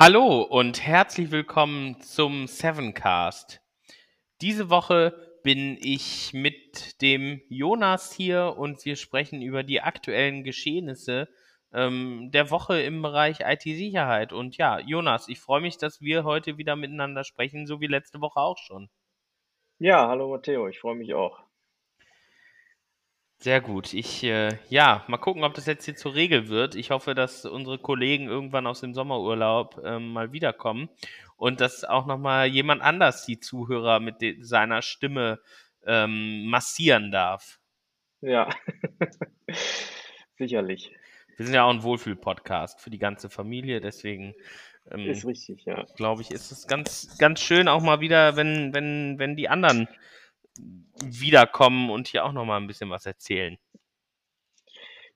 Hallo und herzlich willkommen zum Sevencast. Diese Woche bin ich mit dem Jonas hier und wir sprechen über die aktuellen Geschehnisse ähm, der Woche im Bereich IT-Sicherheit. Und ja, Jonas, ich freue mich, dass wir heute wieder miteinander sprechen, so wie letzte Woche auch schon. Ja, hallo Matteo, ich freue mich auch. Sehr gut. Ich, äh, ja, mal gucken, ob das jetzt hier zur Regel wird. Ich hoffe, dass unsere Kollegen irgendwann aus dem Sommerurlaub ähm, mal wiederkommen und dass auch nochmal jemand anders die Zuhörer mit seiner Stimme ähm, massieren darf. Ja, sicherlich. Wir sind ja auch ein Wohlfühl-Podcast für die ganze Familie, deswegen ähm, ist richtig, ja. Glaube ich, ist es ganz, ganz schön auch mal wieder, wenn, wenn, wenn die anderen wiederkommen und hier auch noch mal ein bisschen was erzählen.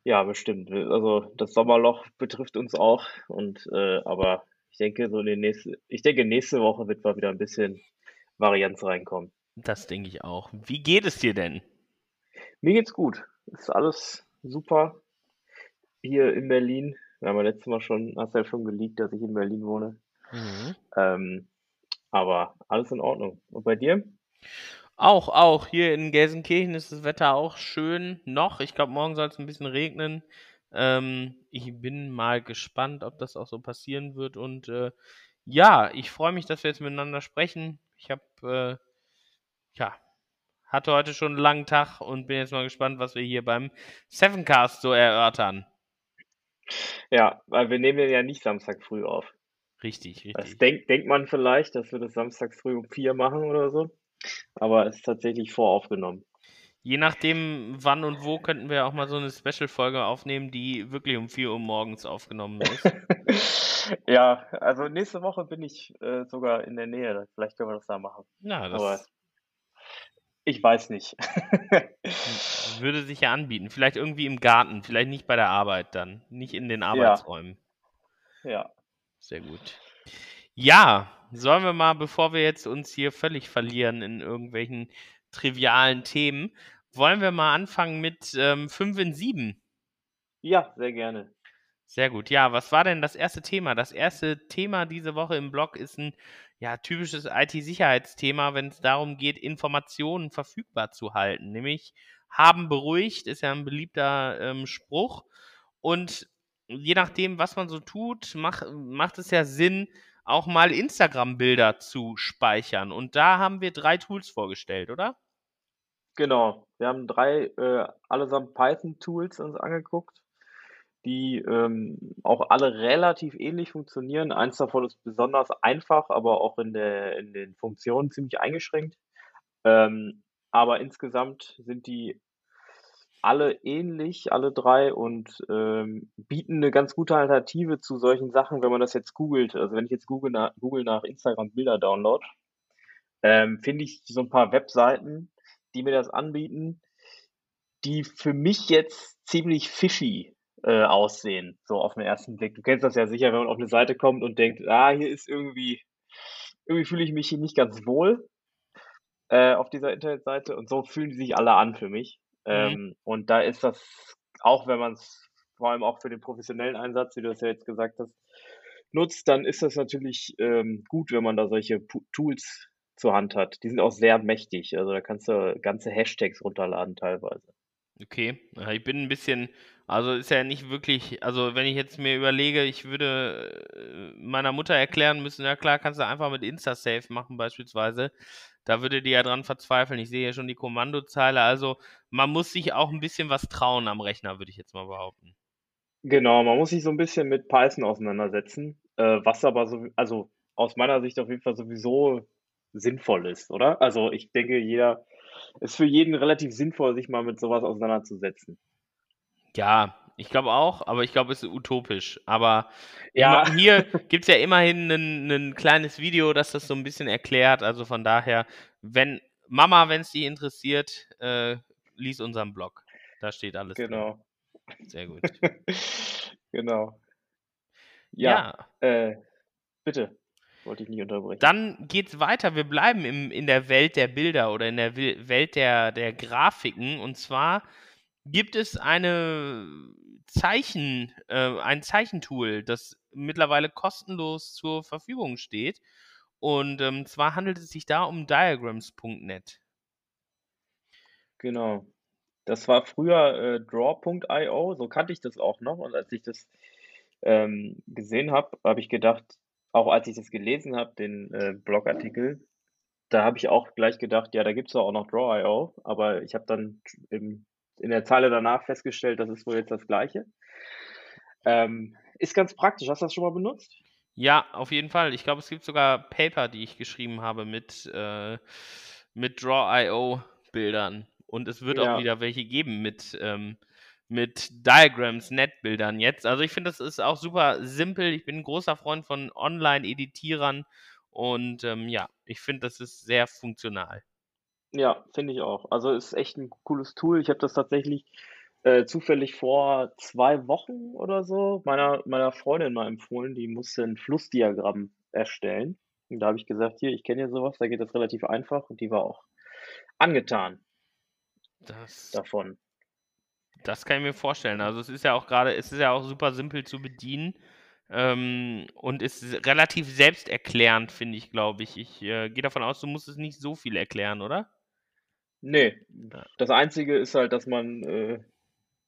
Ja, bestimmt. Also das Sommerloch betrifft uns auch und äh, aber ich denke so in den nächsten, ich denke nächste Woche wird mal wieder ein bisschen Varianz reinkommen. Das denke ich auch. Wie geht es dir denn? Mir geht's gut. Ist alles super hier in Berlin. Wir haben ja letztes Mal schon, hast ja schon geleakt, dass ich in Berlin wohne. Mhm. Ähm, aber alles in Ordnung. Und bei dir? Auch, auch. Hier in Gelsenkirchen ist das Wetter auch schön noch. Ich glaube, morgen soll es ein bisschen regnen. Ähm, ich bin mal gespannt, ob das auch so passieren wird. Und äh, ja, ich freue mich, dass wir jetzt miteinander sprechen. Ich habe, äh, ja, hatte heute schon einen langen Tag und bin jetzt mal gespannt, was wir hier beim Sevencast so erörtern. Ja, weil wir nehmen ja nicht Samstag früh auf. Richtig, richtig. Das denkt, denkt man vielleicht, dass wir das Samstag früh um vier machen oder so aber es ist tatsächlich voraufgenommen. Je nachdem, wann und wo, könnten wir auch mal so eine Special-Folge aufnehmen, die wirklich um 4 Uhr morgens aufgenommen ist. ja, also nächste Woche bin ich äh, sogar in der Nähe. Vielleicht können wir das da machen. Ja, das Aber ich weiß nicht. Würde sich ja anbieten. Vielleicht irgendwie im Garten, vielleicht nicht bei der Arbeit dann. Nicht in den Arbeitsräumen. Ja. ja. Sehr gut. Ja, sollen wir mal, bevor wir jetzt uns hier völlig verlieren in irgendwelchen trivialen Themen, wollen wir mal anfangen mit ähm, 5 in 7? Ja, sehr gerne. Sehr gut. Ja, was war denn das erste Thema? Das erste Thema diese Woche im Blog ist ein ja, typisches IT-Sicherheitsthema, wenn es darum geht, Informationen verfügbar zu halten. Nämlich haben beruhigt, ist ja ein beliebter ähm, Spruch. Und je nachdem, was man so tut, mach, macht es ja Sinn, auch mal Instagram-Bilder zu speichern. Und da haben wir drei Tools vorgestellt, oder? Genau. Wir haben drei äh, allesamt Python-Tools uns angeguckt, die ähm, auch alle relativ ähnlich funktionieren. Eins davon ist besonders einfach, aber auch in, der, in den Funktionen ziemlich eingeschränkt. Ähm, aber insgesamt sind die alle ähnlich, alle drei und ähm, bieten eine ganz gute Alternative zu solchen Sachen, wenn man das jetzt googelt. Also wenn ich jetzt google nach, google nach Instagram Bilder download, ähm, finde ich so ein paar Webseiten, die mir das anbieten, die für mich jetzt ziemlich fishy äh, aussehen, so auf den ersten Blick. Du kennst das ja sicher, wenn man auf eine Seite kommt und denkt, ah, hier ist irgendwie, irgendwie fühle ich mich hier nicht ganz wohl äh, auf dieser Internetseite und so fühlen die sich alle an für mich. Mhm. Ähm, und da ist das, auch wenn man es vor allem auch für den professionellen Einsatz, wie du es ja jetzt gesagt hast, nutzt, dann ist das natürlich ähm, gut, wenn man da solche P Tools zur Hand hat. Die sind auch sehr mächtig. Also da kannst du ganze Hashtags runterladen teilweise. Okay, ich bin ein bisschen, also ist ja nicht wirklich, also wenn ich jetzt mir überlege, ich würde äh, meiner Mutter erklären müssen, ja klar, kannst du einfach mit InstaSafe machen beispielsweise. Da würde die ja dran verzweifeln. Ich sehe ja schon die Kommandozeile. Also man muss sich auch ein bisschen was trauen am Rechner, würde ich jetzt mal behaupten. Genau, man muss sich so ein bisschen mit Python auseinandersetzen, äh, was aber so, also aus meiner Sicht auf jeden Fall sowieso sinnvoll ist, oder? Also ich denke, jeder, ist für jeden relativ sinnvoll, sich mal mit sowas auseinanderzusetzen. Ja, ich glaube auch, aber ich glaube, es ist utopisch. Aber ja. hier gibt es ja immerhin ein kleines Video, das das so ein bisschen erklärt. Also von daher, wenn Mama, wenn es dich interessiert, äh, lies unseren Blog. Da steht alles. Genau. Drin. Sehr gut. genau. Ja. ja. Äh, bitte. Wollte ich nicht unterbrechen. Dann geht es weiter. Wir bleiben im, in der Welt der Bilder oder in der Welt der, der Grafiken. Und zwar gibt es eine Zeichen, äh, ein Zeichentool, das mittlerweile kostenlos zur Verfügung steht. Und ähm, zwar handelt es sich da um diagrams.net. Genau. Das war früher äh, draw.io, so kannte ich das auch noch. Und als ich das ähm, gesehen habe, habe ich gedacht, auch als ich das gelesen habe, den äh, Blogartikel, da habe ich auch gleich gedacht, ja, da gibt es auch noch Draw.io, aber ich habe dann im, in der Zeile danach festgestellt, das ist wohl jetzt das Gleiche. Ähm, ist ganz praktisch. Hast du das schon mal benutzt? Ja, auf jeden Fall. Ich glaube, es gibt sogar Paper, die ich geschrieben habe mit, äh, mit Draw.io-Bildern. Und es wird ja. auch wieder welche geben mit, ähm, mit Diagrams, Netbildern jetzt. Also ich finde, das ist auch super simpel. Ich bin ein großer Freund von Online-Editierern und ähm, ja, ich finde, das ist sehr funktional. Ja, finde ich auch. Also ist echt ein cooles Tool. Ich habe das tatsächlich äh, zufällig vor zwei Wochen oder so meiner, meiner Freundin mal empfohlen. Die musste ein Flussdiagramm erstellen. Und da habe ich gesagt, hier, ich kenne ja sowas, da geht das relativ einfach. Und die war auch angetan das, davon. Das kann ich mir vorstellen. Also es ist ja auch gerade, es ist ja auch super simpel zu bedienen ähm, und ist relativ selbsterklärend, finde ich, glaube ich. Ich äh, gehe davon aus, du musst es nicht so viel erklären, oder? Nee. Das Einzige ist halt, dass man, äh,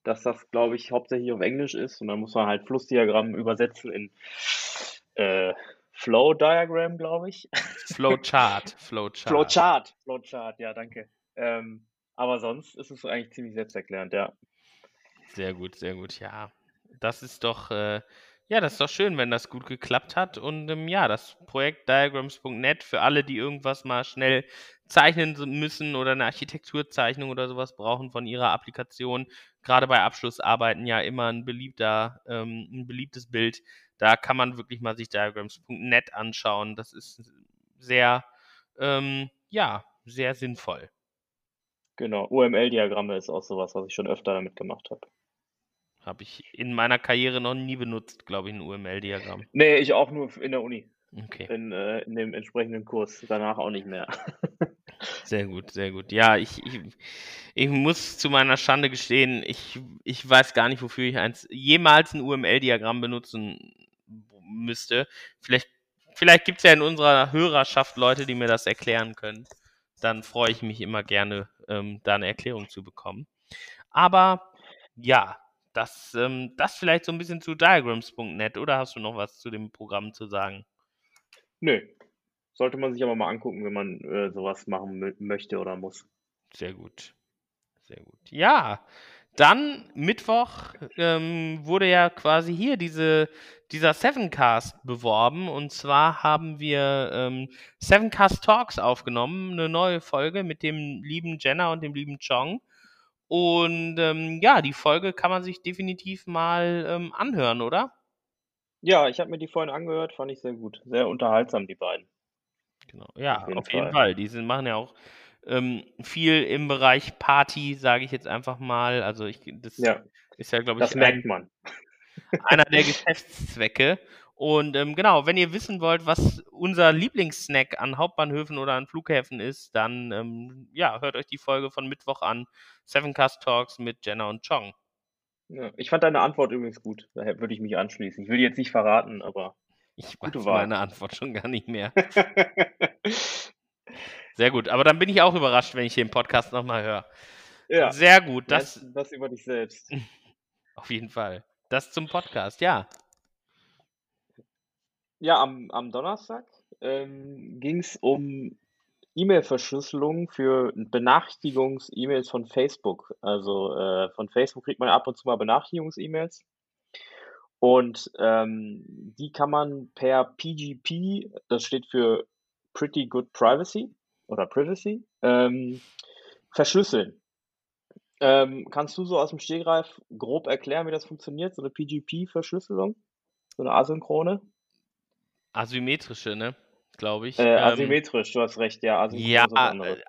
dass das, glaube ich, hauptsächlich auf Englisch ist und dann muss man halt Flussdiagramm übersetzen in äh, Flow Diagram, glaube ich. Flowchart. Flowchart. Flowchart. Flowchart, ja, danke. Ähm, aber sonst ist es eigentlich ziemlich selbsterklärend, ja. Sehr gut, sehr gut, ja. Das ist doch, äh, ja, das ist doch schön, wenn das gut geklappt hat. Und ähm, ja, das Projekt diagrams.net für alle, die irgendwas mal schnell zeichnen müssen oder eine Architekturzeichnung oder sowas brauchen von ihrer Applikation. Gerade bei Abschlussarbeiten ja immer ein beliebter, ähm, ein beliebtes Bild. Da kann man wirklich mal sich diagrams.net anschauen. Das ist sehr, ähm, ja, sehr sinnvoll. Genau, UML-Diagramme ist auch sowas, was ich schon öfter damit gemacht habe. Habe ich in meiner Karriere noch nie benutzt, glaube ich, ein UML-Diagramm. Nee, ich auch nur in der Uni. Okay. In, äh, in dem entsprechenden Kurs. Danach auch nicht mehr. sehr gut, sehr gut. Ja, ich, ich, ich muss zu meiner Schande gestehen, ich, ich weiß gar nicht, wofür ich eins jemals ein UML-Diagramm benutzen müsste. Vielleicht, vielleicht gibt es ja in unserer Hörerschaft Leute, die mir das erklären können. Dann freue ich mich immer gerne, ähm, da eine Erklärung zu bekommen. Aber ja, das, ähm, das vielleicht so ein bisschen zu diagrams.net oder hast du noch was zu dem Programm zu sagen? Nö. Sollte man sich aber mal angucken, wenn man äh, sowas machen möchte oder muss. Sehr gut. Sehr gut. Ja, dann Mittwoch ähm, wurde ja quasi hier diese, dieser Sevencast beworben. Und zwar haben wir ähm, Sevencast Talks aufgenommen, eine neue Folge mit dem lieben Jenna und dem lieben Chong. Und ähm, ja, die Folge kann man sich definitiv mal ähm, anhören, oder? Ja, ich habe mir die vorhin angehört, fand ich sehr gut. Sehr unterhaltsam, die beiden. Genau, ja, auf jeden, auf jeden Fall. Fall. Die sind, machen ja auch ähm, viel im Bereich Party, sage ich jetzt einfach mal. Also ich, das ja, ist ja, glaube ich, das merkt man. einer der Geschäftszwecke. Und ähm, genau, wenn ihr wissen wollt, was unser Lieblingssnack an Hauptbahnhöfen oder an Flughäfen ist, dann ähm, ja, hört euch die Folge von Mittwoch an. Seven Cast Talks mit Jenna und Chong. Ja, ich fand deine Antwort übrigens gut. Daher würde ich mich anschließen. Ich will jetzt nicht verraten, aber. Ich weiß meine Antwort schon gar nicht mehr. Sehr gut, aber dann bin ich auch überrascht, wenn ich den Podcast nochmal höre. Ja. Sehr gut. Das, das über dich selbst. Auf jeden Fall. Das zum Podcast, ja. Ja, am, am Donnerstag ähm, ging es um E-Mail-Verschlüsselung für Benachrichtigungs-E-Mails von Facebook. Also äh, von Facebook kriegt man ab und zu mal Benachrichtigungs-E-Mails. Und ähm, die kann man per PGP, das steht für Pretty Good Privacy oder Privacy, ähm, verschlüsseln. Ähm, kannst du so aus dem Stegreif grob erklären, wie das funktioniert, so eine PGP-Verschlüsselung? So eine asynchrone? Asymmetrische, ne? Glaube ich. Äh, ähm, asymmetrisch, ähm, du hast recht, ja. Ja,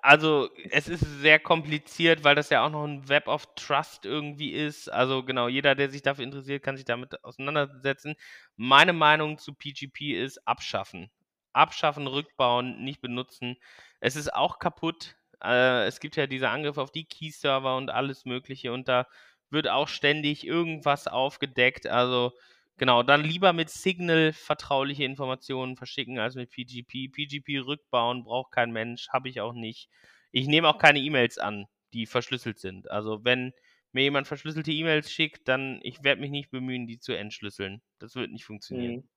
also es ist sehr kompliziert, weil das ja auch noch ein Web of Trust irgendwie ist. Also genau, jeder, der sich dafür interessiert, kann sich damit auseinandersetzen. Meine Meinung zu PGP ist abschaffen. Abschaffen, rückbauen, nicht benutzen. Es ist auch kaputt. Äh, es gibt ja diese Angriffe auf die Key-Server und alles Mögliche und da wird auch ständig irgendwas aufgedeckt. Also genau, dann lieber mit Signal vertrauliche Informationen verschicken als mit PGP. PGP rückbauen braucht kein Mensch, habe ich auch nicht. Ich nehme auch keine E-Mails an, die verschlüsselt sind. Also wenn mir jemand verschlüsselte E-Mails schickt, dann ich werde mich nicht bemühen, die zu entschlüsseln. Das wird nicht funktionieren. Mhm.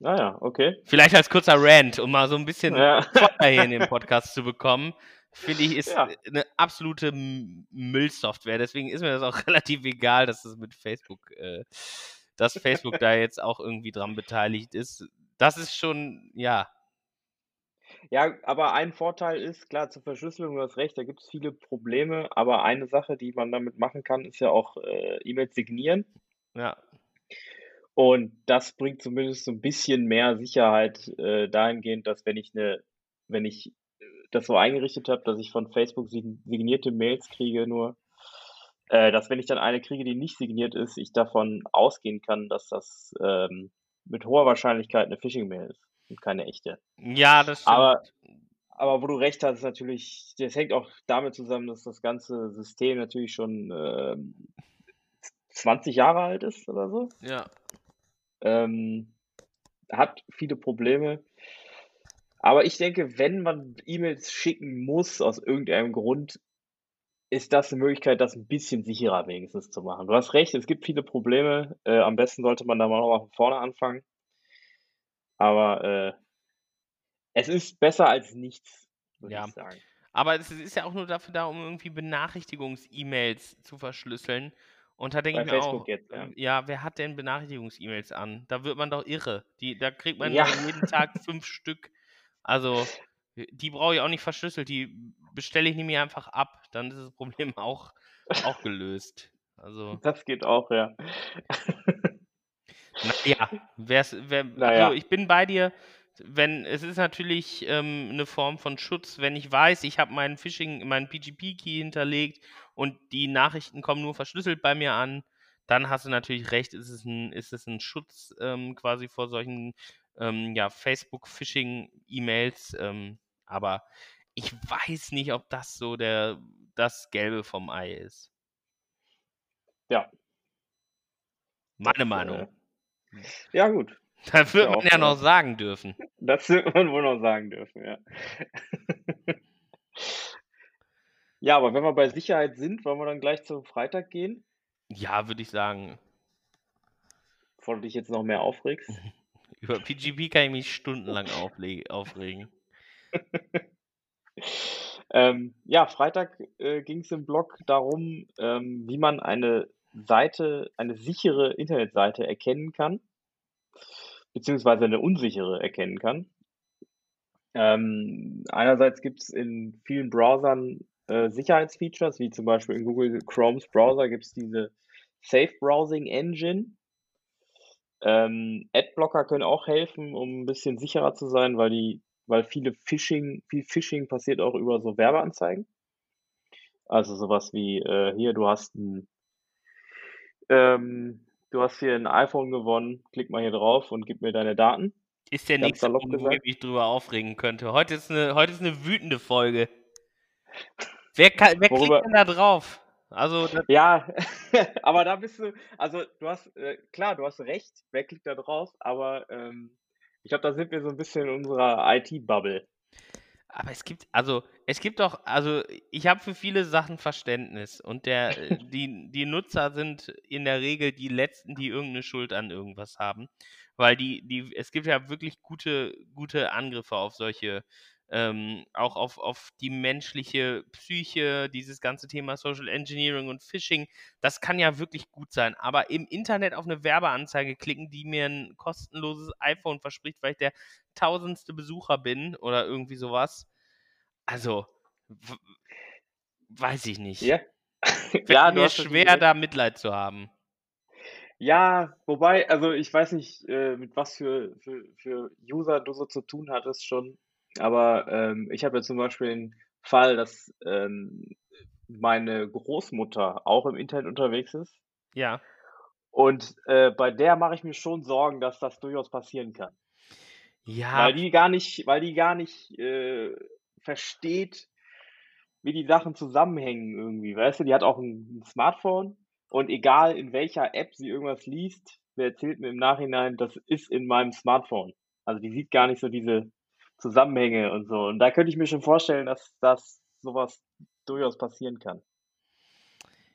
Naja, ah okay. Vielleicht als kurzer Rant, um mal so ein bisschen ja. hier in den Podcast zu bekommen. Finde ich, ist ja. eine absolute Müllsoftware. Deswegen ist mir das auch relativ egal, dass das mit Facebook, äh, dass Facebook da jetzt auch irgendwie dran beteiligt ist. Das ist schon, ja, ja, aber ein Vorteil ist, klar, zur Verschlüsselung, du hast recht, da gibt es viele Probleme, aber eine Sache, die man damit machen kann, ist ja auch äh, E-Mails signieren. Ja. Und das bringt zumindest so ein bisschen mehr Sicherheit äh, dahingehend, dass wenn ich eine, wenn ich äh, das so eingerichtet habe, dass ich von Facebook signierte Mails kriege, nur, äh, dass wenn ich dann eine kriege, die nicht signiert ist, ich davon ausgehen kann, dass das ähm, mit hoher Wahrscheinlichkeit eine Phishing-Mail ist und keine echte. Ja, das stimmt. Aber, aber wo du recht hast, ist natürlich, das hängt auch damit zusammen, dass das ganze System natürlich schon äh, 20 Jahre alt ist oder so. Ja. Ähm, hat viele Probleme. Aber ich denke, wenn man E-Mails schicken muss, aus irgendeinem Grund, ist das eine Möglichkeit, das ein bisschen sicherer wenigstens zu machen. Du hast recht, es gibt viele Probleme. Äh, am besten sollte man da mal noch von vorne anfangen. Aber äh, es ist besser als nichts, würde ja. ich sagen. Aber es ist ja auch nur dafür da, um irgendwie Benachrichtigungs-E-Mails zu verschlüsseln. Und da denke ich mir Facebook auch, jetzt, ja. Ähm, ja. wer hat denn Benachrichtigungs-E-Mails an? Da wird man doch irre. Die, da kriegt man ja. jeden Tag fünf Stück. Also, die brauche ich auch nicht verschlüsselt. Die bestelle ich nämlich einfach ab. Dann ist das Problem auch, auch gelöst. Also. Das geht auch, ja. Naja, wer's, wer, naja. also ich bin bei dir. Wenn es ist natürlich ähm, eine Form von Schutz, wenn ich weiß, ich habe meinen Phishing, meinen PGP-Key hinterlegt und die Nachrichten kommen nur verschlüsselt bei mir an, dann hast du natürlich recht, ist es ein, ist es ein Schutz ähm, quasi vor solchen ähm, ja, Facebook-Phishing-E-Mails. Ähm, aber ich weiß nicht, ob das so der das Gelbe vom Ei ist. Ja. Meine das, Meinung. Äh, ja, gut. Da wird man ja noch sagen dürfen. Das wird man wohl noch sagen dürfen, ja. ja, aber wenn wir bei Sicherheit sind, wollen wir dann gleich zum Freitag gehen? Ja, würde ich sagen. Bevor du dich jetzt noch mehr aufregst. Über PGP kann ich mich stundenlang aufregen. ähm, ja, Freitag äh, ging es im Blog darum, ähm, wie man eine Seite, eine sichere Internetseite erkennen kann, beziehungsweise eine unsichere erkennen kann. Ähm, einerseits gibt es in vielen Browsern äh, Sicherheitsfeatures, wie zum Beispiel in Google Chromes Browser gibt es diese Safe Browsing Engine. Ähm, Adblocker können auch helfen, um ein bisschen sicherer zu sein, weil die, weil viele Phishing, viel Phishing passiert auch über so Werbeanzeigen. Also sowas wie äh, hier, du hast ein ähm, du hast hier ein iPhone gewonnen, klick mal hier drauf und gib mir deine Daten. Ist der nächste Punkt, wo ich mich drüber aufregen könnte. Heute ist eine, heute ist eine wütende Folge. Wer, kann, wer klickt denn da drauf? Also, ja, aber da bist du, also du hast, äh, klar, du hast recht, wer klickt da drauf, aber ähm, ich glaube, da sind wir so ein bisschen in unserer IT-Bubble. Aber es gibt, also, es gibt doch, also, ich habe für viele Sachen Verständnis und der, die, die Nutzer sind in der Regel die Letzten, die irgendeine Schuld an irgendwas haben. Weil die, die, es gibt ja wirklich gute, gute Angriffe auf solche ähm, auch auf, auf die menschliche Psyche, dieses ganze Thema Social Engineering und Phishing, das kann ja wirklich gut sein. Aber im Internet auf eine Werbeanzeige klicken, die mir ein kostenloses iPhone verspricht, weil ich der tausendste Besucher bin oder irgendwie sowas. Also, weiß ich nicht. Ja. ja, mir schwer, da Mitleid zu haben. Ja, wobei, also ich weiß nicht, äh, mit was für, für, für User du so zu tun hattest schon. Aber ähm, ich habe ja zum Beispiel den Fall, dass ähm, meine Großmutter auch im Internet unterwegs ist. Ja. Und äh, bei der mache ich mir schon Sorgen, dass das durchaus passieren kann. Ja. Weil die gar nicht, weil die gar nicht äh, versteht, wie die Sachen zusammenhängen irgendwie. Weißt du, die hat auch ein, ein Smartphone Und egal in welcher App sie irgendwas liest, wer erzählt mir im Nachhinein, das ist in meinem Smartphone. Also die sieht gar nicht so diese Zusammenhänge und so. Und da könnte ich mir schon vorstellen, dass das sowas durchaus passieren kann.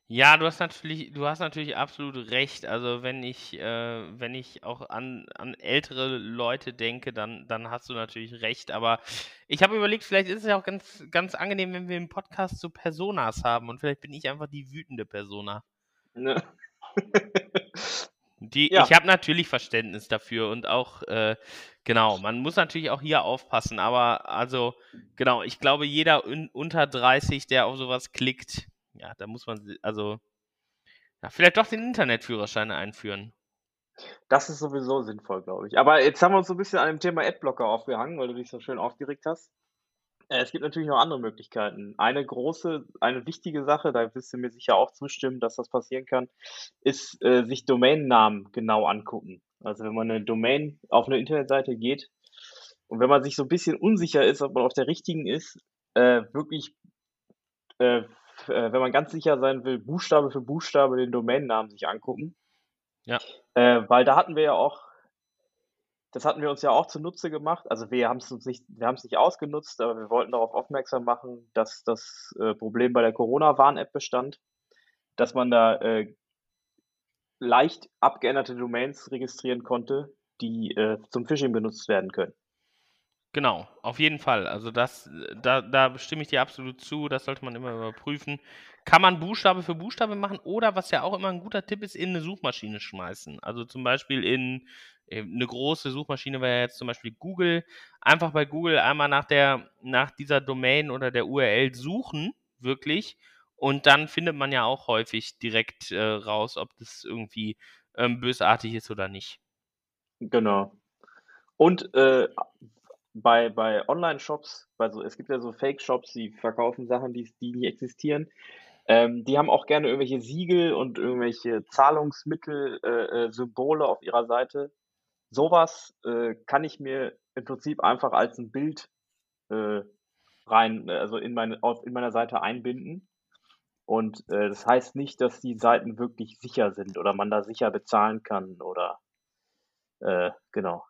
Ja, du hast natürlich, du hast natürlich absolut recht. Also wenn ich, äh, wenn ich auch an, an ältere Leute denke, dann, dann hast du natürlich recht. Aber ich habe überlegt, vielleicht ist es ja auch ganz, ganz angenehm, wenn wir im Podcast so Personas haben und vielleicht bin ich einfach die wütende Persona. Ne? Die, ja. Ich habe natürlich Verständnis dafür und auch, äh, genau, man muss natürlich auch hier aufpassen, aber also, genau, ich glaube, jeder un unter 30, der auf sowas klickt, ja, da muss man, also, ja, vielleicht doch den Internetführerschein einführen. Das ist sowieso sinnvoll, glaube ich. Aber jetzt haben wir uns so ein bisschen an dem Thema Adblocker aufgehangen, weil du dich so schön aufgeregt hast. Äh, es gibt natürlich noch andere Möglichkeiten. Eine große, eine wichtige Sache, da wirst du mir sicher auch zustimmen, dass das passieren kann, ist äh, sich Domainnamen genau angucken. Also wenn man eine Domain auf eine Internetseite geht und wenn man sich so ein bisschen unsicher ist, ob man auf der richtigen ist, äh, wirklich, äh, äh wenn man ganz sicher sein will, Buchstabe für Buchstabe den Domainnamen sich angucken. Ja. Äh, weil da hatten wir ja auch das hatten wir uns ja auch zunutze gemacht. Also wir haben es uns nicht, wir haben es nicht ausgenutzt, aber wir wollten darauf aufmerksam machen, dass das äh, Problem bei der Corona-Warn-App bestand, dass man da äh, leicht abgeänderte Domains registrieren konnte, die äh, zum Phishing benutzt werden können. Genau, auf jeden Fall. Also das, da, da stimme ich dir absolut zu, das sollte man immer überprüfen. Kann man Buchstabe für Buchstabe machen oder was ja auch immer ein guter Tipp ist, in eine Suchmaschine schmeißen. Also zum Beispiel in eine große Suchmaschine wäre jetzt zum Beispiel Google. Einfach bei Google einmal nach der, nach dieser Domain oder der URL suchen, wirklich. Und dann findet man ja auch häufig direkt äh, raus, ob das irgendwie ähm, bösartig ist oder nicht. Genau. Und äh, bei, bei Online-Shops, also es gibt ja so Fake-Shops, die verkaufen Sachen, die, die nicht existieren. Ähm, die haben auch gerne irgendwelche Siegel und irgendwelche Zahlungsmittel, äh, äh, Symbole auf ihrer Seite. Sowas äh, kann ich mir im Prinzip einfach als ein Bild äh, rein, also in meine, auf, in meiner Seite einbinden. Und äh, das heißt nicht, dass die Seiten wirklich sicher sind oder man da sicher bezahlen kann oder äh, genau.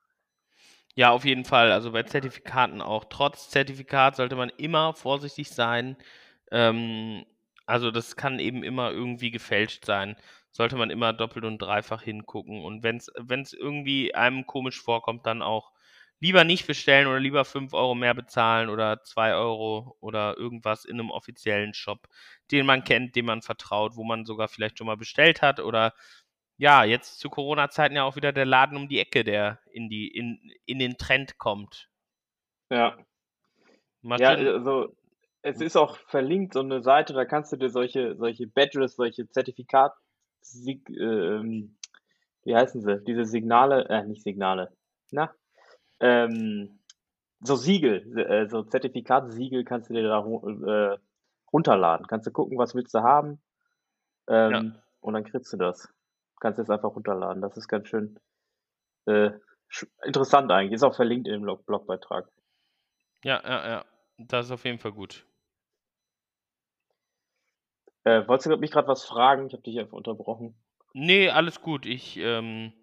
Ja, auf jeden Fall. Also bei Zertifikaten auch. Trotz Zertifikat sollte man immer vorsichtig sein. Ähm, also das kann eben immer irgendwie gefälscht sein. Sollte man immer doppelt und dreifach hingucken. Und wenn es irgendwie einem komisch vorkommt, dann auch lieber nicht bestellen oder lieber 5 Euro mehr bezahlen oder 2 Euro oder irgendwas in einem offiziellen Shop, den man kennt, dem man vertraut, wo man sogar vielleicht schon mal bestellt hat oder ja, jetzt zu Corona-Zeiten ja auch wieder der Laden um die Ecke, der in die, in, in den Trend kommt. Ja. ja, also es ist auch verlinkt, so eine Seite, da kannst du dir solche, solche Badges, solche Zertifikat, ähm, wie heißen sie? Diese Signale, äh, nicht Signale, na, ähm, so Siegel, äh, so Zertifikatsiegel kannst du dir da äh, runterladen. Kannst du gucken, was willst du haben ähm, ja. und dann kriegst du das kannst du es einfach runterladen. Das ist ganz schön äh, interessant eigentlich. Ist auch verlinkt Blog Blogbeitrag. Ja, ja, ja. Das ist auf jeden Fall gut. Äh, wolltest du mich gerade was fragen? Ich habe dich einfach unterbrochen. Nee, alles gut. Ich, ähm,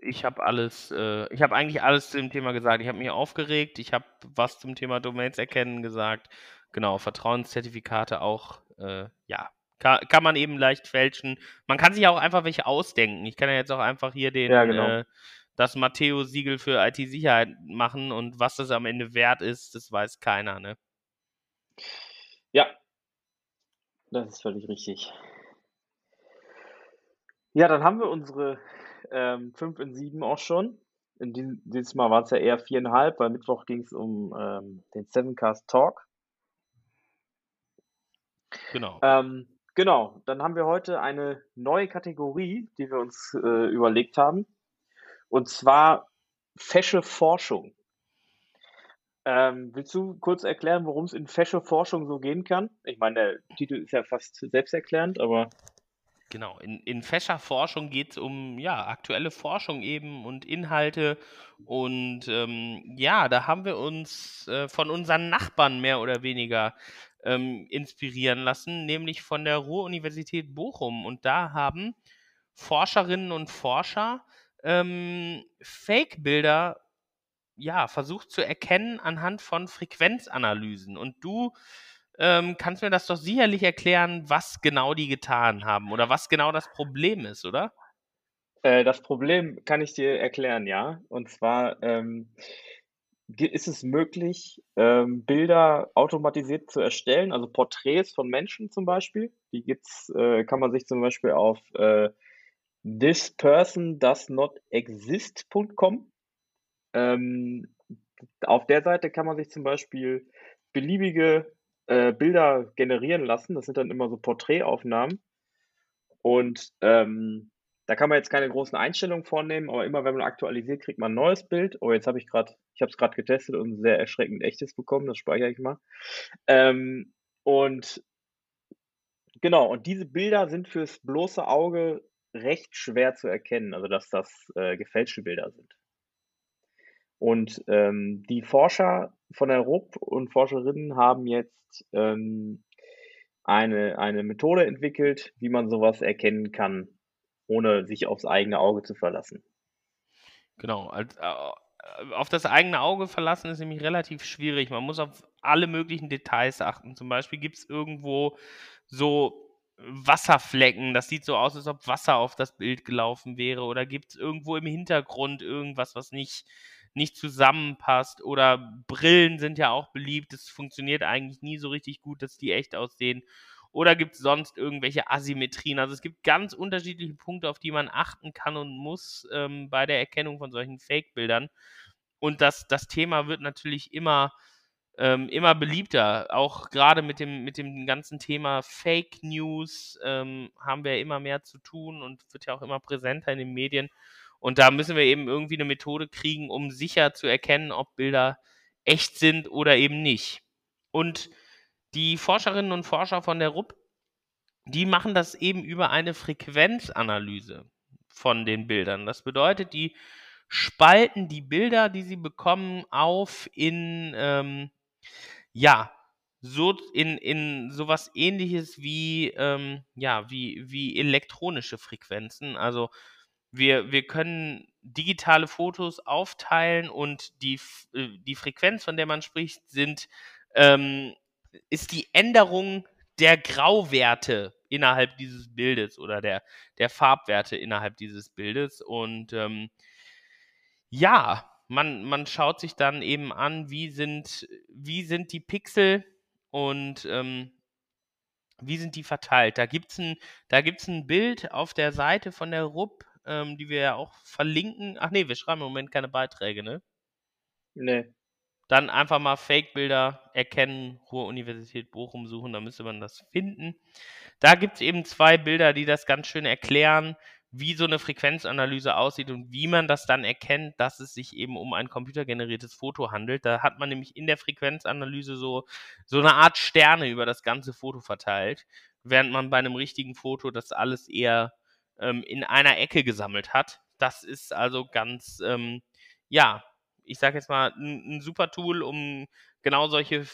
ich habe alles, äh, ich habe eigentlich alles zu dem Thema gesagt. Ich habe mich aufgeregt. Ich habe was zum Thema Domains erkennen gesagt. Genau, Vertrauenszertifikate auch. Äh, ja, kann, kann man eben leicht fälschen. Man kann sich auch einfach welche ausdenken. Ich kann ja jetzt auch einfach hier den, ja, genau. äh, das Matteo-Siegel für IT-Sicherheit machen und was das am Ende wert ist, das weiß keiner, ne? Ja, das ist völlig richtig. Ja, dann haben wir unsere ähm, 5 in 7 auch schon. In diesem, dieses Mal waren es ja eher viereinhalb, weil Mittwoch ging es um ähm, den Sevencast Talk. Genau. Ähm, Genau, dann haben wir heute eine neue Kategorie, die wir uns äh, überlegt haben. Und zwar fesche Forschung. Ähm, willst du kurz erklären, worum es in fesche Forschung so gehen kann? Ich meine, der Titel ist ja fast selbsterklärend, aber. Genau, in, in fescher Forschung geht es um ja, aktuelle Forschung eben und Inhalte. Und ähm, ja, da haben wir uns äh, von unseren Nachbarn mehr oder weniger ähm, inspirieren lassen, nämlich von der Ruhr-Universität Bochum. Und da haben Forscherinnen und Forscher ähm, Fake-Bilder ja, versucht zu erkennen anhand von Frequenzanalysen. Und du ähm, kannst mir das doch sicherlich erklären, was genau die getan haben oder was genau das Problem ist, oder? Äh, das Problem kann ich dir erklären, ja. Und zwar ähm, ist es möglich, ähm, Bilder automatisiert zu erstellen, also Porträts von Menschen zum Beispiel. Die gibt's, äh, kann man sich zum Beispiel auf äh, thispersondoesnotexist.com ähm, auf der Seite kann man sich zum Beispiel beliebige äh, Bilder generieren lassen. Das sind dann immer so Porträtaufnahmen. Und ähm, da kann man jetzt keine großen Einstellungen vornehmen, aber immer wenn man aktualisiert, kriegt man ein neues Bild. Oh, jetzt habe ich gerade, ich habe es gerade getestet und ein sehr erschreckend echtes bekommen. Das speichere ich mal. Ähm, und genau, und diese Bilder sind fürs bloße Auge recht schwer zu erkennen, also dass das äh, gefälschte Bilder sind. Und ähm, die Forscher von der RUP und Forscherinnen haben jetzt ähm, eine, eine Methode entwickelt, wie man sowas erkennen kann, ohne sich aufs eigene Auge zu verlassen. Genau, als, äh, auf das eigene Auge verlassen ist nämlich relativ schwierig. Man muss auf alle möglichen Details achten. Zum Beispiel gibt es irgendwo so Wasserflecken. Das sieht so aus, als ob Wasser auf das Bild gelaufen wäre. Oder gibt es irgendwo im Hintergrund irgendwas, was nicht nicht zusammenpasst. Oder Brillen sind ja auch beliebt. Es funktioniert eigentlich nie so richtig gut, dass die echt aussehen. Oder gibt es sonst irgendwelche Asymmetrien? Also es gibt ganz unterschiedliche Punkte, auf die man achten kann und muss ähm, bei der Erkennung von solchen Fake-Bildern. Und das, das Thema wird natürlich immer, ähm, immer beliebter. Auch gerade mit dem, mit dem ganzen Thema Fake News ähm, haben wir immer mehr zu tun und wird ja auch immer präsenter in den Medien. Und da müssen wir eben irgendwie eine Methode kriegen, um sicher zu erkennen, ob Bilder echt sind oder eben nicht. Und die Forscherinnen und Forscher von der RUP, die machen das eben über eine Frequenzanalyse von den Bildern. Das bedeutet, die spalten die Bilder, die sie bekommen, auf in, ähm, ja, so in, in sowas ähnliches wie, ähm, ja, wie, wie elektronische Frequenzen. Also wir, wir können digitale Fotos aufteilen und die, äh, die Frequenz, von der man spricht, sind, ähm, ist die Änderung der Grauwerte innerhalb dieses Bildes oder der, der Farbwerte innerhalb dieses Bildes. Und ähm, ja, man, man schaut sich dann eben an, wie sind, wie sind die Pixel und ähm, wie sind die verteilt. Da gibt es ein, ein Bild auf der Seite von der RUP, ähm, die wir ja auch verlinken. Ach nee, wir schreiben im Moment keine Beiträge, ne? Nee. Dann einfach mal Fake-Bilder erkennen, Ruhr-Universität Bochum suchen, da müsste man das finden. Da gibt es eben zwei Bilder, die das ganz schön erklären, wie so eine Frequenzanalyse aussieht und wie man das dann erkennt, dass es sich eben um ein computergeneriertes Foto handelt. Da hat man nämlich in der Frequenzanalyse so, so eine Art Sterne über das ganze Foto verteilt, während man bei einem richtigen Foto das alles eher ähm, in einer Ecke gesammelt hat. Das ist also ganz, ähm, ja, ich sage jetzt mal, ein, ein super Tool, um genau solche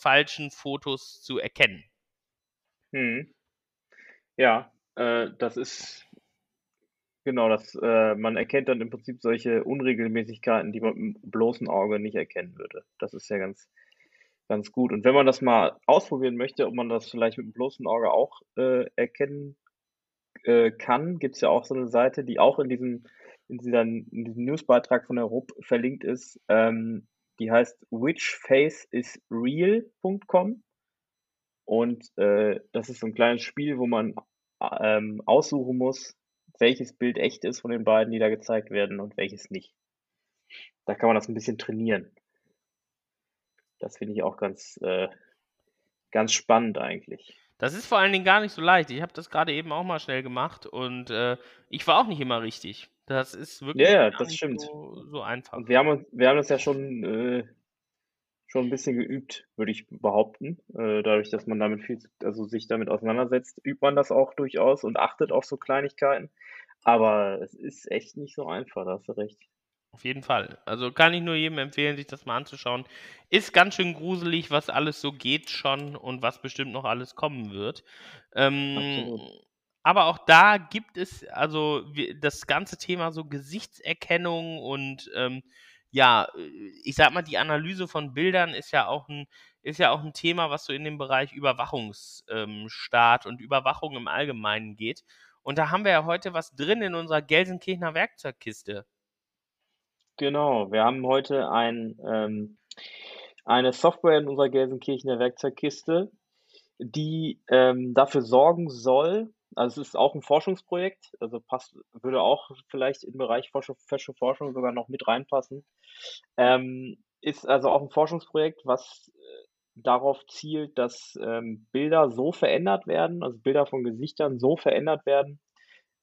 falschen Fotos zu erkennen. Hm. Ja, äh, das ist genau das. Äh, man erkennt dann im Prinzip solche Unregelmäßigkeiten, die man mit dem bloßen Auge nicht erkennen würde. Das ist ja ganz, ganz gut. Und wenn man das mal ausprobieren möchte, ob man das vielleicht mit dem bloßen Auge auch äh, erkennen äh, kann, gibt es ja auch so eine Seite, die auch in diesem, in dieser, in diesem Newsbeitrag von der RUP verlinkt ist. Ähm, die heißt whichfaceisreal.com und äh, das ist so ein kleines Spiel, wo man ähm, aussuchen muss, welches Bild echt ist von den beiden, die da gezeigt werden und welches nicht. Da kann man das ein bisschen trainieren. Das finde ich auch ganz, äh, ganz spannend eigentlich. Das ist vor allen Dingen gar nicht so leicht. Ich habe das gerade eben auch mal schnell gemacht und äh, ich war auch nicht immer richtig. Das ist wirklich ja, ja, das stimmt. So, so, einfach. Und wir haben, wir haben das ja schon, äh, schon ein bisschen geübt, würde ich behaupten. Äh, dadurch, dass man damit viel, also sich damit auseinandersetzt, übt man das auch durchaus und achtet auf so Kleinigkeiten. Aber es ist echt nicht so einfach, da hast du recht. Auf jeden Fall. Also kann ich nur jedem empfehlen, sich das mal anzuschauen. Ist ganz schön gruselig, was alles so geht schon und was bestimmt noch alles kommen wird. Ähm, aber auch da gibt es also das ganze Thema so Gesichtserkennung und ähm, ja, ich sag mal, die Analyse von Bildern ist ja auch ein, ist ja auch ein Thema, was so in den Bereich Überwachungsstaat ähm, und Überwachung im Allgemeinen geht. Und da haben wir ja heute was drin in unserer Gelsenkirchener Werkzeugkiste. Genau, wir haben heute ein, ähm, eine Software in unserer Gelsenkirchener Werkzeugkiste, die ähm, dafür sorgen soll, also es ist auch ein Forschungsprojekt, also passt, würde auch vielleicht im Bereich Forschung, Forschung sogar noch mit reinpassen. Ähm, ist also auch ein Forschungsprojekt, was äh, darauf zielt, dass ähm, Bilder so verändert werden, also Bilder von Gesichtern so verändert werden,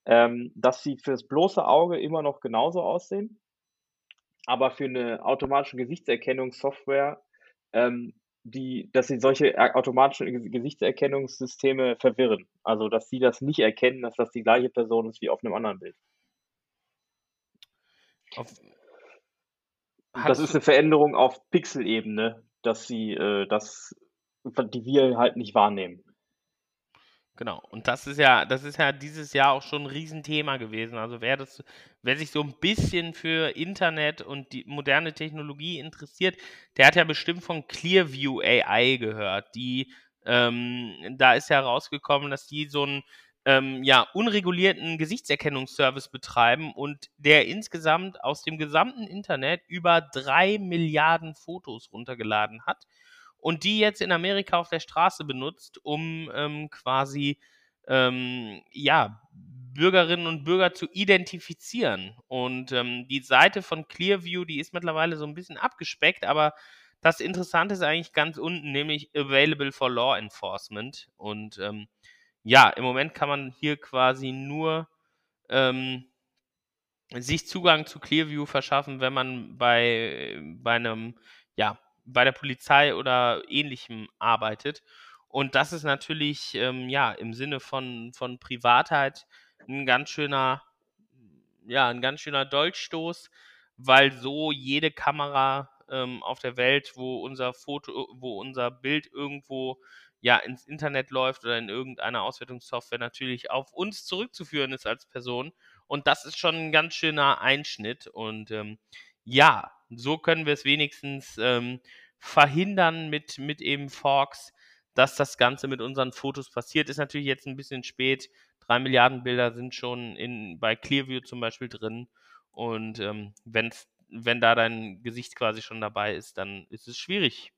ähm, dass sie für das bloße Auge immer noch genauso aussehen, aber für eine automatische Gesichtserkennungssoftware ähm, die, dass sie solche automatischen Gesichtserkennungssysteme verwirren. Also, dass sie das nicht erkennen, dass das die gleiche Person ist wie auf einem anderen Bild. Auf, das ist eine Veränderung auf Pixelebene, dass sie äh, das, die wir halt nicht wahrnehmen. Genau. Und das ist ja, das ist ja dieses Jahr auch schon ein Riesenthema gewesen. Also wer das, wer sich so ein bisschen für Internet und die moderne Technologie interessiert, der hat ja bestimmt von Clearview AI gehört. Die, ähm, da ist ja rausgekommen, dass die so einen ähm, ja, unregulierten Gesichtserkennungsservice betreiben und der insgesamt aus dem gesamten Internet über drei Milliarden Fotos runtergeladen hat und die jetzt in Amerika auf der Straße benutzt, um ähm, quasi ähm, ja, Bürgerinnen und Bürger zu identifizieren. Und ähm, die Seite von Clearview, die ist mittlerweile so ein bisschen abgespeckt, aber das Interessante ist eigentlich ganz unten, nämlich available for law enforcement. Und ähm, ja, im Moment kann man hier quasi nur ähm, sich Zugang zu Clearview verschaffen, wenn man bei, bei einem ja, bei der Polizei oder ähnlichem arbeitet. Und das ist natürlich ähm, ja im Sinne von, von Privatheit ein ganz schöner, ja, ein ganz schöner Dolchstoß, weil so jede Kamera ähm, auf der Welt, wo unser Foto, wo unser Bild irgendwo ja ins Internet läuft oder in irgendeiner Auswertungssoftware natürlich auf uns zurückzuführen ist als Person. Und das ist schon ein ganz schöner Einschnitt. Und ähm, ja, so können wir es wenigstens ähm, verhindern mit, mit eben Forks, dass das Ganze mit unseren Fotos passiert. Ist natürlich jetzt ein bisschen spät. Drei Milliarden Bilder sind schon in, bei Clearview zum Beispiel drin. Und ähm, wenn's, wenn da dein Gesicht quasi schon dabei ist, dann ist es schwierig.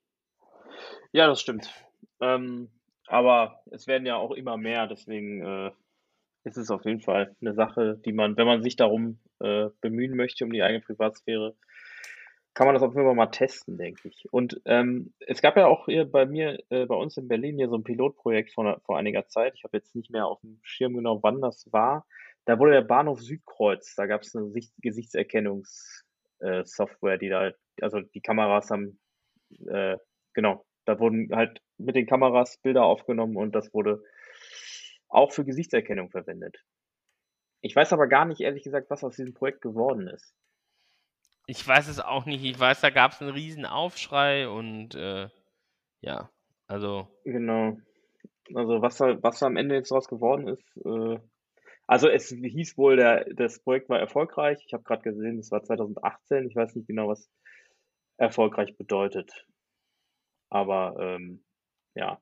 Ja, das stimmt. Ähm, aber es werden ja auch immer mehr, deswegen äh, ist es auf jeden Fall eine Sache, die man, wenn man sich darum äh, bemühen möchte, um die eigene Privatsphäre, kann man das auf jeden Fall mal testen, denke ich. Und ähm, es gab ja auch hier bei mir, äh, bei uns in Berlin hier so ein Pilotprojekt vor, vor einiger Zeit. Ich habe jetzt nicht mehr auf dem Schirm genau, wann das war. Da wurde der Bahnhof Südkreuz, da gab es eine Sicht Gesichtserkennungssoftware, äh, die da, also die Kameras haben, äh, genau, da wurden halt mit den Kameras Bilder aufgenommen und das wurde auch für Gesichtserkennung verwendet. Ich weiß aber gar nicht, ehrlich gesagt, was aus diesem Projekt geworden ist. Ich weiß es auch nicht. Ich weiß, da gab es einen riesen Aufschrei und äh, ja, also. Genau. Also was was am Ende jetzt draus geworden ist, äh, also es hieß wohl, der, das Projekt war erfolgreich. Ich habe gerade gesehen, es war 2018. Ich weiß nicht genau, was erfolgreich bedeutet. Aber ähm, ja,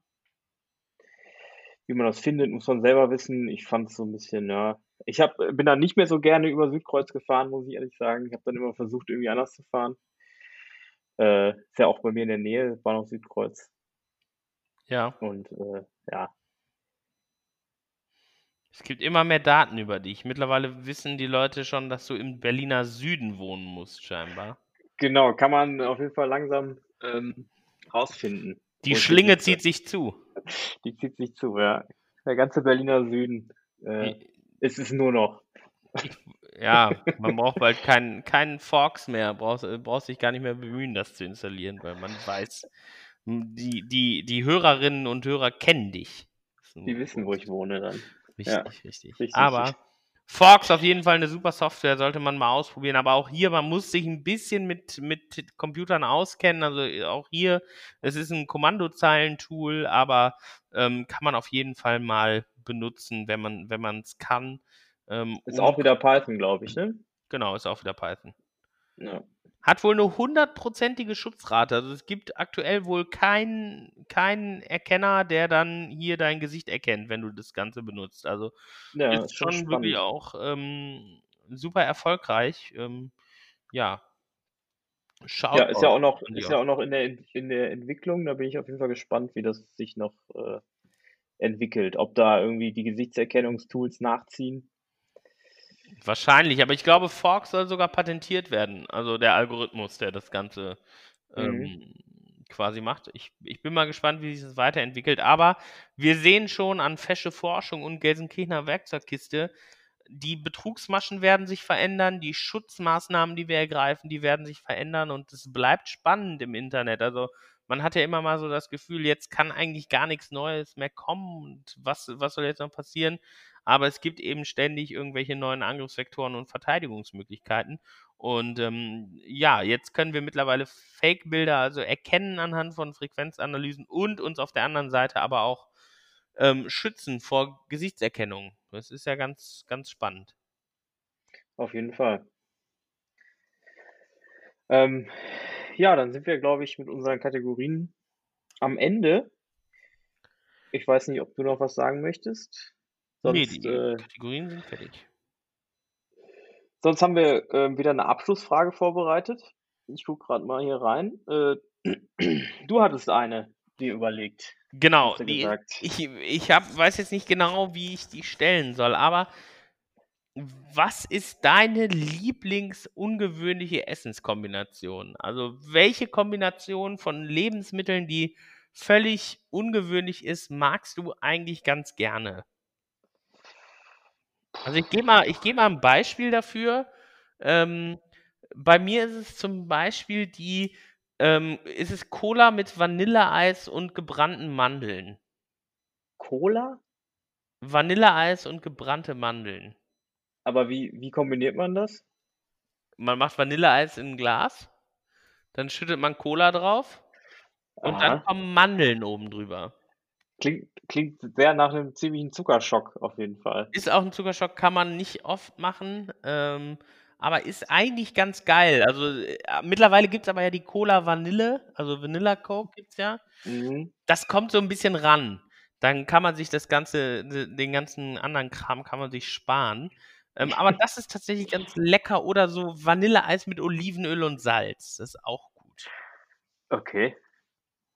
wie man das findet, muss man selber wissen. Ich fand es so ein bisschen, ja. Ich hab, bin dann nicht mehr so gerne über Südkreuz gefahren, muss ich ehrlich sagen. Ich habe dann immer versucht, irgendwie anders zu fahren. Äh, ist ja auch bei mir in der Nähe, Bahnhof Südkreuz. Ja. Und äh, ja. Es gibt immer mehr Daten über dich. Mittlerweile wissen die Leute schon, dass du im Berliner Süden wohnen musst, scheinbar. Genau, kann man auf jeden Fall langsam ähm, rausfinden. Die Schlinge zieht sich zu. Die zieht sich zu, ja. Der ganze Berliner Süden äh, ist es nur noch. Ja, man braucht bald keinen keinen Forks mehr. Brauchst, brauchst dich gar nicht mehr bemühen, das zu installieren, weil man weiß, die, die, die Hörerinnen und Hörer kennen dich. Die wissen, wo ich wohne dann. Richtig, ja, richtig, richtig. Aber Fox auf jeden Fall eine super Software, sollte man mal ausprobieren. Aber auch hier, man muss sich ein bisschen mit, mit Computern auskennen. Also auch hier, es ist ein Kommandozeilentool, aber ähm, kann man auf jeden Fall mal benutzen, wenn man wenn man es kann. Ähm, ist auch wieder Python, glaube ich, ne? Genau, ist auch wieder Python. Ja. Hat wohl eine hundertprozentige Schutzrate. Also es gibt aktuell wohl keinen keinen Erkenner, der dann hier dein Gesicht erkennt, wenn du das Ganze benutzt. Also ja, ist, ist schon spannend. wirklich auch ähm, super erfolgreich. Ähm, ja. Schaut ja, ist ja auch noch, ist ja auch noch in der, in der Entwicklung. Da bin ich auf jeden Fall gespannt, wie das sich noch äh, entwickelt. Ob da irgendwie die Gesichtserkennungstools nachziehen. Wahrscheinlich, aber ich glaube, Fork soll sogar patentiert werden. Also der Algorithmus, der das Ganze ähm, mhm. quasi macht. Ich, ich bin mal gespannt, wie sich das weiterentwickelt. Aber wir sehen schon an Fesche Forschung und Gelsenkirchener Werkzeugkiste, die Betrugsmaschen werden sich verändern, die Schutzmaßnahmen, die wir ergreifen, die werden sich verändern und es bleibt spannend im Internet. Also man hat ja immer mal so das Gefühl, jetzt kann eigentlich gar nichts Neues mehr kommen und was, was soll jetzt noch passieren? aber es gibt eben ständig irgendwelche neuen Angriffsvektoren und Verteidigungsmöglichkeiten. Und ähm, ja, jetzt können wir mittlerweile Fake-Bilder also erkennen anhand von Frequenzanalysen und uns auf der anderen Seite aber auch ähm, schützen vor Gesichtserkennung. Das ist ja ganz, ganz spannend. Auf jeden Fall. Ähm, ja, dann sind wir, glaube ich, mit unseren Kategorien am Ende. Ich weiß nicht, ob du noch was sagen möchtest. Nee, die äh, Kategorien sind fertig. sonst haben wir äh, wieder eine Abschlussfrage vorbereitet. Ich gucke gerade mal hier rein. Äh, du hattest eine, die überlegt. Genau, die, ich, ich hab, weiß jetzt nicht genau, wie ich die stellen soll, aber was ist deine Lieblingsungewöhnliche Essenskombination? Also welche Kombination von Lebensmitteln, die völlig ungewöhnlich ist, magst du eigentlich ganz gerne? Also ich gebe mal, ich gebe mal ein Beispiel dafür. Ähm, bei mir ist es zum Beispiel die, ähm, ist es Cola mit Vanilleeis und gebrannten Mandeln. Cola? Vanilleeis und gebrannte Mandeln. Aber wie, wie kombiniert man das? Man macht Vanilleeis in ein Glas, dann schüttet man Cola drauf und dann kommen Mandeln oben drüber. Klingt, klingt sehr nach einem ziemlichen Zuckerschock auf jeden Fall. Ist auch ein Zuckerschock, kann man nicht oft machen, ähm, aber ist eigentlich ganz geil. Also äh, mittlerweile gibt es aber ja die Cola Vanille, also Vanilla Coke gibt es ja. Mhm. Das kommt so ein bisschen ran. Dann kann man sich das Ganze, den ganzen anderen Kram kann man sich sparen. Ähm, aber das ist tatsächlich ganz lecker oder so Vanilleeis mit Olivenöl und Salz. Das ist auch gut. Okay.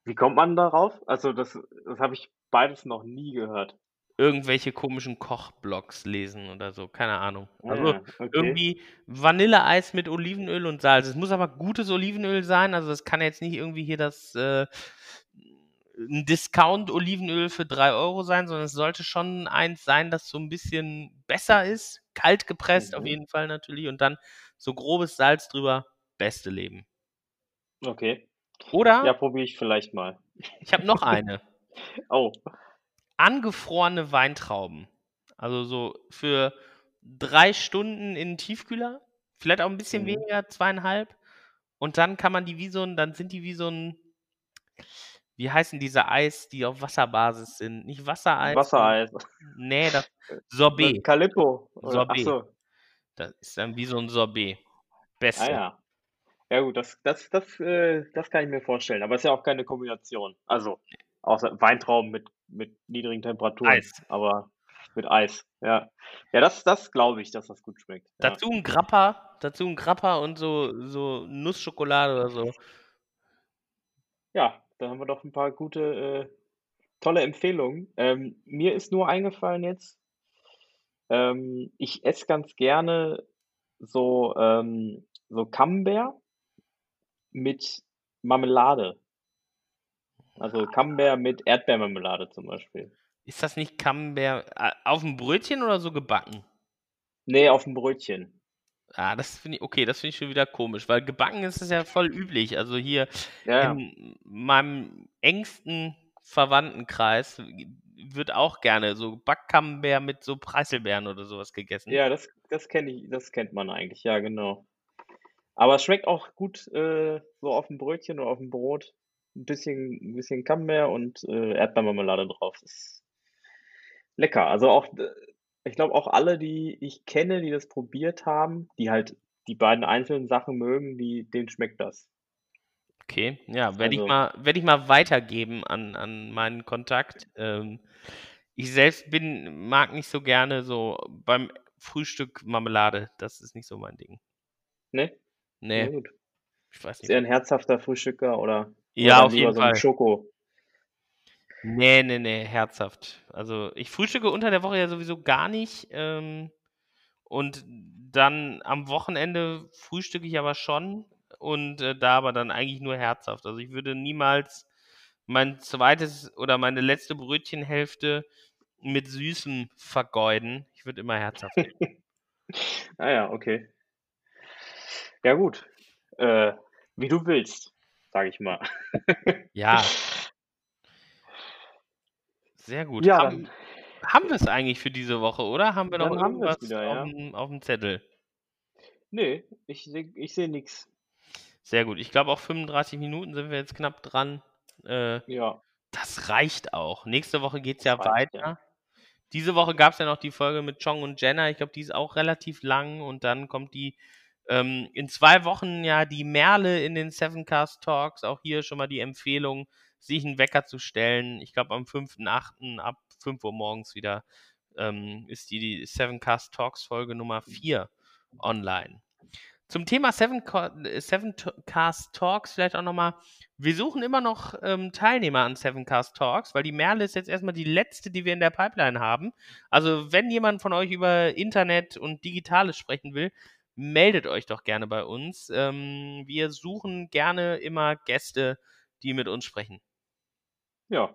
Wie kommt man darauf? Also das, das habe ich beides noch nie gehört. Irgendwelche komischen Kochblogs lesen oder so, keine Ahnung. Ah also ja, okay. irgendwie Vanilleeis mit Olivenöl und Salz. Es muss aber gutes Olivenöl sein, also das kann jetzt nicht irgendwie hier das äh, ein Discount-Olivenöl für 3 Euro sein, sondern es sollte schon eins sein, das so ein bisschen besser ist. Kalt gepresst mhm. auf jeden Fall natürlich und dann so grobes Salz drüber. Beste Leben. Okay. Oder? Ja, probiere ich vielleicht mal. Ich habe noch eine. oh. Angefrorene Weintrauben. Also so für drei Stunden in den Tiefkühler. Vielleicht auch ein bisschen mhm. weniger, zweieinhalb. Und dann kann man die wie so ein, dann sind die wie so ein, wie heißen diese Eis, die auf Wasserbasis sind? Nicht Wassereis. Wassereis. Nee, das Sorbet. Calippo. Sorbet. So. Das ist dann wie so ein Sorbet. Beste. Ah ja. Ja gut, das, das, das, äh, das kann ich mir vorstellen. Aber es ist ja auch keine Kombination. Also, außer Weintrauben mit, mit niedrigen Temperaturen. Eis. Aber mit Eis, ja. Ja, das, das glaube ich, dass das gut schmeckt. Ja. Dazu ein Grappa, dazu ein Grappa und so, so Nussschokolade oder so. Ja, da haben wir doch ein paar gute, äh, tolle Empfehlungen. Ähm, mir ist nur eingefallen jetzt, ähm, ich esse ganz gerne so, ähm, so Camembert mit Marmelade. Also Camembert mit Erdbeermarmelade zum Beispiel. Ist das nicht Camembert äh, auf dem Brötchen oder so gebacken? Nee, auf dem Brötchen. Ah, das finde ich, okay, das finde ich schon wieder komisch, weil gebacken ist es ja voll üblich. Also hier ja. in meinem engsten Verwandtenkreis wird auch gerne so Backcamembert mit so Preiselbeeren oder sowas gegessen. Ja, das, das kenne ich, das kennt man eigentlich, ja, genau. Aber es schmeckt auch gut äh, so auf dem Brötchen oder auf dem Brot. Ein bisschen, ein bisschen Camembert und äh, Erdbeermarmelade drauf. Das ist lecker. Also auch, äh, ich glaube auch alle, die ich kenne, die das probiert haben, die halt die beiden einzelnen Sachen mögen, die, denen schmeckt das. Okay, ja, werde ich Also, mal, werde ich mal weitergeben an, an meinen Kontakt. Ähm, ich selbst bin, mag nicht so gerne so beim Frühstück Marmelade. Das ist nicht so mein Ding. ne? Nee, gut. ich weiß Ist nicht. er ein herzhafter Frühstücker oder, oder Ja, dann auf jeden so ein Fall. Schoko? Nee, nee, nee, herzhaft. Also ich frühstücke unter der Woche ja sowieso gar nicht. Ähm, und dann am Wochenende frühstücke ich aber schon. Und äh, da aber dann eigentlich nur herzhaft. Also ich würde niemals mein zweites oder meine letzte Brötchenhälfte mit Süßem vergeuden. Ich würde immer herzhaft. Ah ja, okay. Ja gut. Äh, wie du willst, sage ich mal. Ja, sehr gut. Ja, Haben, haben wir es eigentlich für diese Woche, oder? Haben wir noch dann irgendwas wieder, auf ja. dem, auf dem Zettel? Nee, ich sehe ich seh nix. Sehr gut. Ich glaube, auch 35 Minuten sind wir jetzt knapp dran. Äh, Ja, das reicht auch. Nächste Woche geht es ja reicht, ja. weiter. Diese Woche gab es ja noch die Folge mit Chong und Jenna. Ich glaube, die ist auch relativ lang. Und dann kommt die ähm, in zwei Wochen ja die Merle in den Sevencast Talks. Auch hier schon mal die Empfehlung, sich einen Wecker zu stellen. Ich glaube, am 5.8. ab 5 Uhr morgens wieder ähm, ist die, die Sevencast Talks Folge Nummer 4 online. Zum Thema Seven, Seven Cast Talks vielleicht auch nochmal. Wir suchen immer noch ähm, Teilnehmer an Seven Cast Talks, weil die Merle ist jetzt erstmal die letzte, die wir in der Pipeline haben. Also, wenn jemand von euch über Internet und Digitales sprechen will, meldet euch doch gerne bei uns. Ähm, wir suchen gerne immer Gäste, die mit uns sprechen. Ja,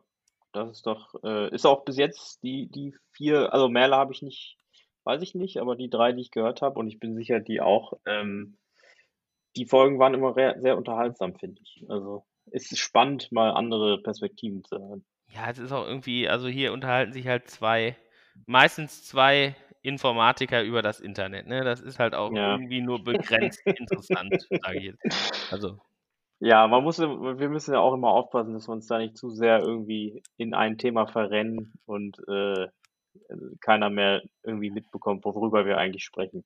das ist doch, äh, ist auch bis jetzt die, die vier, also Merle habe ich nicht, weiß ich nicht, aber die drei, die ich gehört habe, und ich bin sicher, die auch, ähm, die Folgen waren immer sehr unterhaltsam, finde ich. Also es ist spannend, mal andere Perspektiven zu hören. Ja, es ist auch irgendwie, also hier unterhalten sich halt zwei, meistens zwei Informatiker über das Internet. Ne? Das ist halt auch Ja. irgendwie nur begrenzt interessant, sage ich jetzt. Also, Ja, man muss, wir müssen ja auch immer aufpassen, dass wir uns da nicht zu sehr irgendwie in ein Thema verrennen und äh, keiner mehr irgendwie mitbekommt, worüber wir eigentlich sprechen.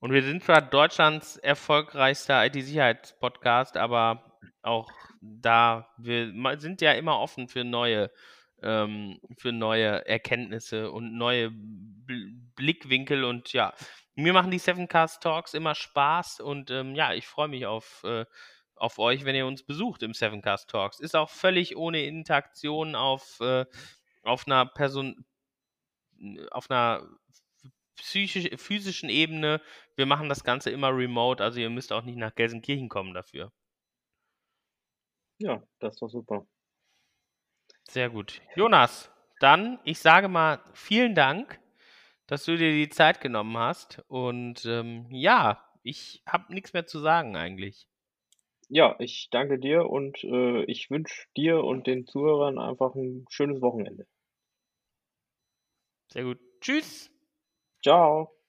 und wir sind zwar Deutschlands erfolgreichster IT-Sicherheitspodcast, aber auch da, wir sind ja immer offen für neue, ähm, für neue Erkenntnisse und neue Bl Blickwinkel und ja, mir machen die Sevencast Talks immer Spaß und ähm, ja, ich freue mich auf, äh, auf euch, wenn ihr uns besucht im Sevencast Talks. Ist auch völlig ohne Interaktion auf, äh, auf einer Person, auf einer psychisch, physischen Ebene. Wir machen das Ganze immer remote, also ihr müsst auch nicht nach Gelsenkirchen kommen dafür. Ja, das doch super. Sehr gut. Jonas, dann, ich sage mal vielen Dank, dass du dir die Zeit genommen hast. Und ähm, ja, ich habe nichts mehr zu sagen eigentlich. Ja, ich danke dir und äh, ich wünsche dir und den Zuhörern einfach ein schönes Wochenende. Sehr gut. Tschüss. Ciao.